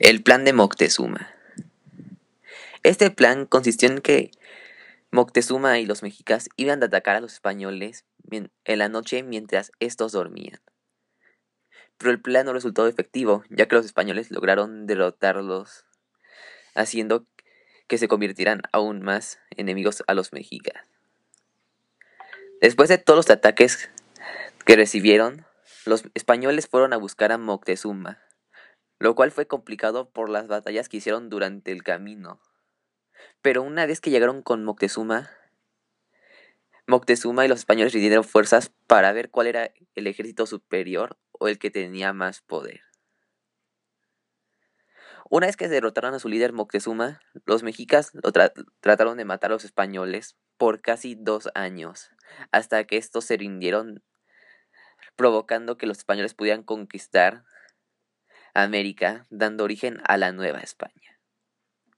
El plan de Moctezuma. Este plan consistió en que Moctezuma y los mexicas iban a atacar a los españoles en la noche mientras estos dormían. Pero el plan no resultó efectivo, ya que los españoles lograron derrotarlos, haciendo que se convirtieran aún más enemigos a los mexicas. Después de todos los ataques que recibieron, los españoles fueron a buscar a Moctezuma lo cual fue complicado por las batallas que hicieron durante el camino. Pero una vez que llegaron con Moctezuma, Moctezuma y los españoles rindieron fuerzas para ver cuál era el ejército superior o el que tenía más poder. Una vez que derrotaron a su líder Moctezuma, los mexicas lo trataron de matar a los españoles por casi dos años, hasta que estos se rindieron, provocando que los españoles pudieran conquistar América, dando origen a la Nueva España.